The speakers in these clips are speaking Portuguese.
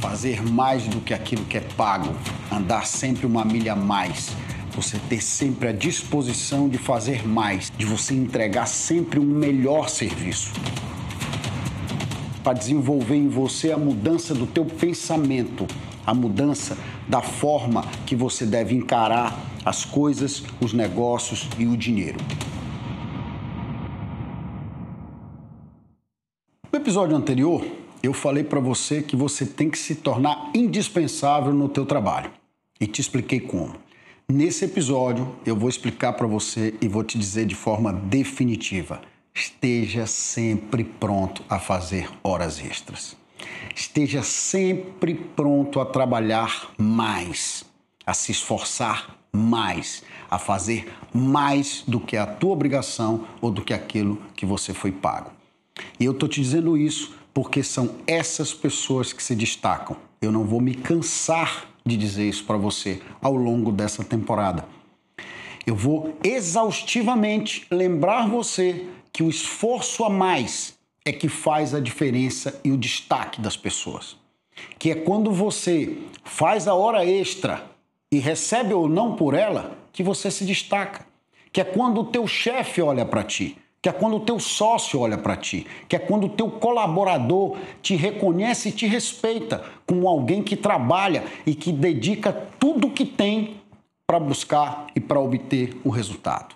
fazer mais do que aquilo que é pago, andar sempre uma milha a mais, você ter sempre a disposição de fazer mais, de você entregar sempre um melhor serviço. Para desenvolver em você a mudança do teu pensamento, a mudança da forma que você deve encarar as coisas, os negócios e o dinheiro. No episódio anterior, eu falei para você que você tem que se tornar indispensável no teu trabalho e te expliquei como. Nesse episódio, eu vou explicar para você e vou te dizer de forma definitiva: esteja sempre pronto a fazer horas extras. Esteja sempre pronto a trabalhar mais, a se esforçar mais, a fazer mais do que a tua obrigação ou do que aquilo que você foi pago. E eu estou te dizendo isso porque são essas pessoas que se destacam. Eu não vou me cansar de dizer isso para você ao longo dessa temporada. Eu vou exaustivamente lembrar você que o esforço a mais é que faz a diferença e o destaque das pessoas. Que é quando você faz a hora extra e recebe ou não por ela, que você se destaca. Que é quando o teu chefe olha para ti, que é quando o teu sócio olha para ti, que é quando o teu colaborador te reconhece e te respeita como alguém que trabalha e que dedica tudo o que tem para buscar e para obter o resultado.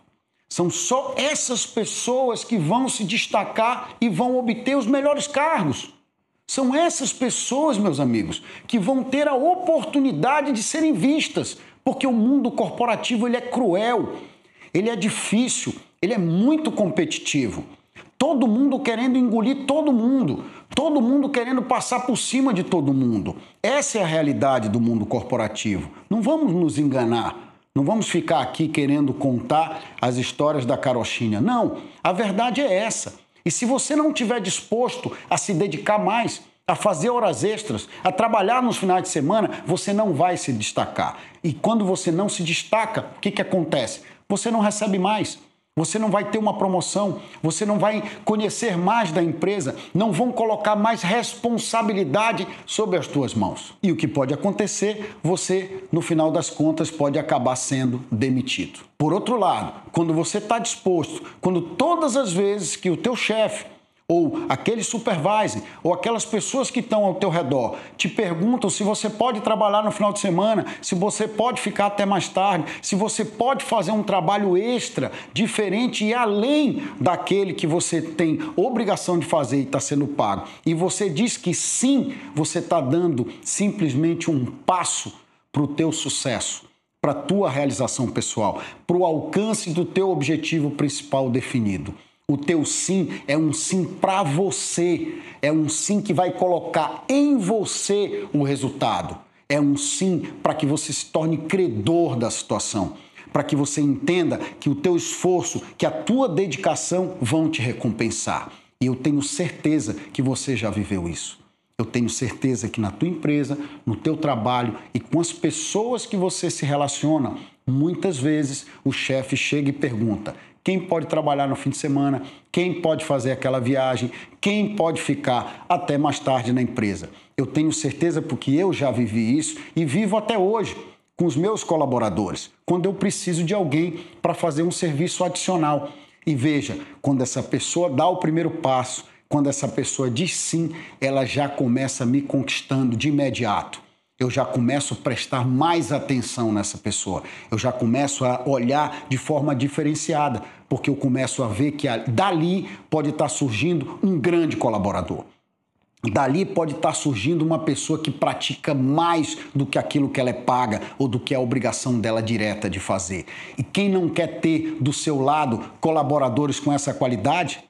São só essas pessoas que vão se destacar e vão obter os melhores cargos. São essas pessoas, meus amigos, que vão ter a oportunidade de serem vistas, porque o mundo corporativo ele é cruel, ele é difícil, ele é muito competitivo. Todo mundo querendo engolir todo mundo, todo mundo querendo passar por cima de todo mundo. Essa é a realidade do mundo corporativo. Não vamos nos enganar. Não vamos ficar aqui querendo contar as histórias da carochinha. Não, a verdade é essa. E se você não estiver disposto a se dedicar mais, a fazer horas extras, a trabalhar nos finais de semana, você não vai se destacar. E quando você não se destaca, o que, que acontece? Você não recebe mais. Você não vai ter uma promoção, você não vai conhecer mais da empresa, não vão colocar mais responsabilidade sobre as tuas mãos. E o que pode acontecer, você, no final das contas, pode acabar sendo demitido. Por outro lado, quando você está disposto, quando todas as vezes que o teu chefe ou aquele supervisor, ou aquelas pessoas que estão ao teu redor te perguntam se você pode trabalhar no final de semana, se você pode ficar até mais tarde, se você pode fazer um trabalho extra, diferente e além daquele que você tem obrigação de fazer e está sendo pago. E você diz que sim, você está dando simplesmente um passo para o teu sucesso para a tua realização pessoal, para o alcance do teu objetivo principal definido. O teu sim é um sim para você, é um sim que vai colocar em você o resultado. É um sim para que você se torne credor da situação, para que você entenda que o teu esforço, que a tua dedicação vão te recompensar. E eu tenho certeza que você já viveu isso. Eu tenho certeza que na tua empresa, no teu trabalho e com as pessoas que você se relaciona, muitas vezes o chefe chega e pergunta: quem pode trabalhar no fim de semana, quem pode fazer aquela viagem, quem pode ficar até mais tarde na empresa. Eu tenho certeza porque eu já vivi isso e vivo até hoje com os meus colaboradores, quando eu preciso de alguém para fazer um serviço adicional. E veja, quando essa pessoa dá o primeiro passo, quando essa pessoa diz sim, ela já começa me conquistando de imediato eu já começo a prestar mais atenção nessa pessoa. Eu já começo a olhar de forma diferenciada, porque eu começo a ver que dali pode estar surgindo um grande colaborador. Dali pode estar surgindo uma pessoa que pratica mais do que aquilo que ela é paga ou do que é a obrigação dela direta de fazer. E quem não quer ter do seu lado colaboradores com essa qualidade?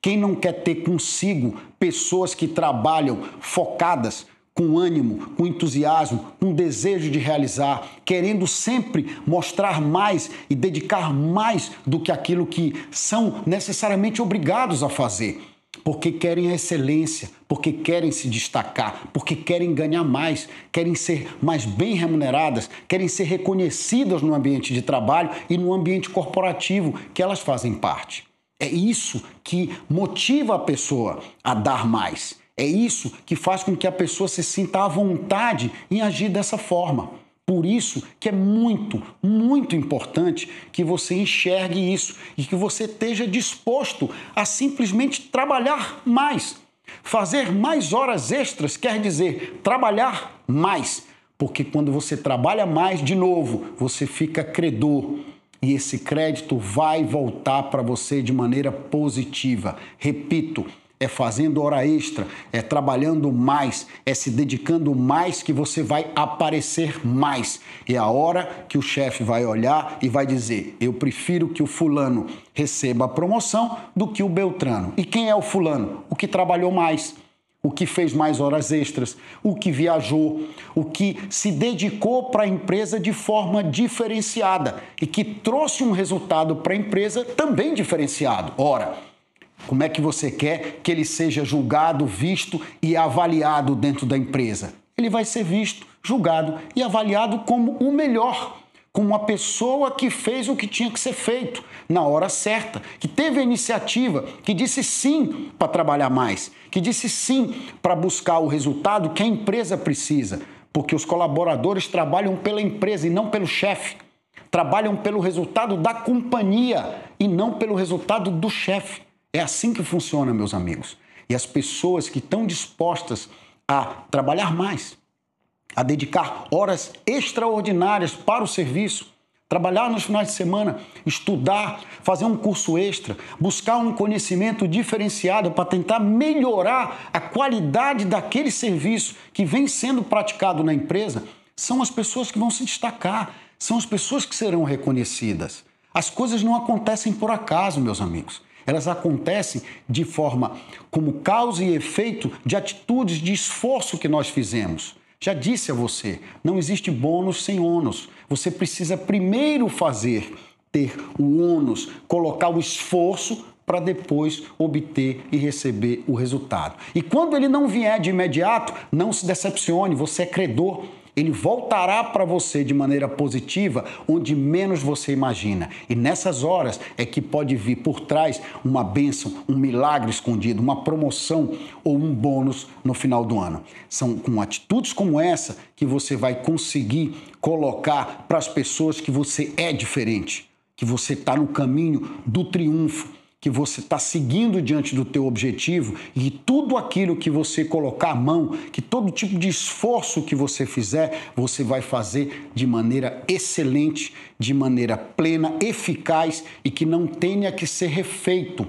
Quem não quer ter consigo pessoas que trabalham focadas com ânimo, com entusiasmo, com desejo de realizar, querendo sempre mostrar mais e dedicar mais do que aquilo que são necessariamente obrigados a fazer. Porque querem a excelência, porque querem se destacar, porque querem ganhar mais, querem ser mais bem remuneradas, querem ser reconhecidas no ambiente de trabalho e no ambiente corporativo que elas fazem parte. É isso que motiva a pessoa a dar mais É isso que faz com que a pessoa se sinta à vontade em agir dessa forma. Por isso que é muito, muito importante que você enxergue isso e que você esteja disposto a simplesmente trabalhar mais. Fazer mais horas extras quer dizer trabalhar mais, porque quando você trabalha mais, de novo, você fica credor e esse crédito vai voltar para você de maneira positiva. Repito, é fazendo hora extra, é trabalhando mais, é se dedicando mais que você vai aparecer mais. E é a hora que o chefe vai olhar e vai dizer: Eu prefiro que o fulano receba a promoção do que o Beltrano. E quem é o fulano? O que trabalhou mais o que fez mais horas extras, o que viajou, o que se dedicou para a empresa de forma diferenciada e que trouxe um resultado para a empresa também diferenciado. Ora, como é que você quer que ele seja julgado, visto e avaliado dentro da empresa? Ele vai ser visto, julgado e avaliado como o melhor como uma pessoa que fez o que tinha que ser feito na hora certa, que teve a iniciativa, que disse sim para trabalhar mais, que disse sim para buscar o resultado que a empresa precisa, porque os colaboradores trabalham pela empresa e não pelo chefe. Trabalham pelo resultado da companhia e não pelo resultado do chefe. É assim que funciona, meus amigos. E as pessoas que estão dispostas a trabalhar mais, a dedicar horas extraordinárias para o serviço, trabalhar nos finais de semana, estudar, fazer um curso extra, buscar um conhecimento diferenciado para tentar melhorar a qualidade daquele serviço que vem sendo praticado na empresa, são as pessoas que vão se destacar, são as pessoas que serão reconhecidas. As coisas não acontecem por acaso, meus amigos. Elas acontecem de forma como causa e efeito de atitudes de esforço que nós fizemos. Já disse a você, não existe bônus sem ônus. Você precisa primeiro fazer, ter o ônus, colocar o esforço para depois obter e receber o resultado. E quando ele não vier de imediato, não se decepcione, você é credor ele voltará para você de maneira positiva, onde menos você imagina. E nessas horas é que pode vir por trás uma bênção, um milagre escondido, uma promoção ou um bônus no final do ano. São com atitudes como essa que você vai conseguir colocar para as pessoas que você é diferente, que você está no caminho do triunfo que você está seguindo diante do teu objetivo e tudo aquilo que você colocar a mão, que todo tipo de esforço que você fizer, você vai fazer de maneira excelente, de maneira plena, eficaz e que não tenha que ser refeito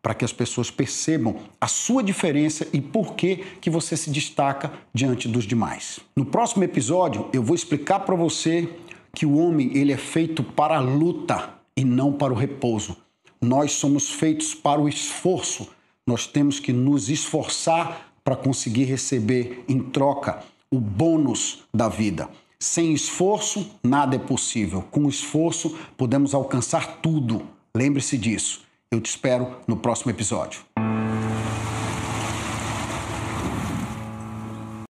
para que as pessoas percebam a sua diferença e por que que você se destaca diante dos demais. No próximo episódio, eu vou explicar para você que o homem ele é feito para a luta e não para o repouso. Nós somos feitos para o esforço. Nós temos que nos esforçar para conseguir receber em troca o bônus da vida. Sem esforço, nada é possível. Com esforço, podemos alcançar tudo. Lembre-se disso. Eu te espero no próximo episódio.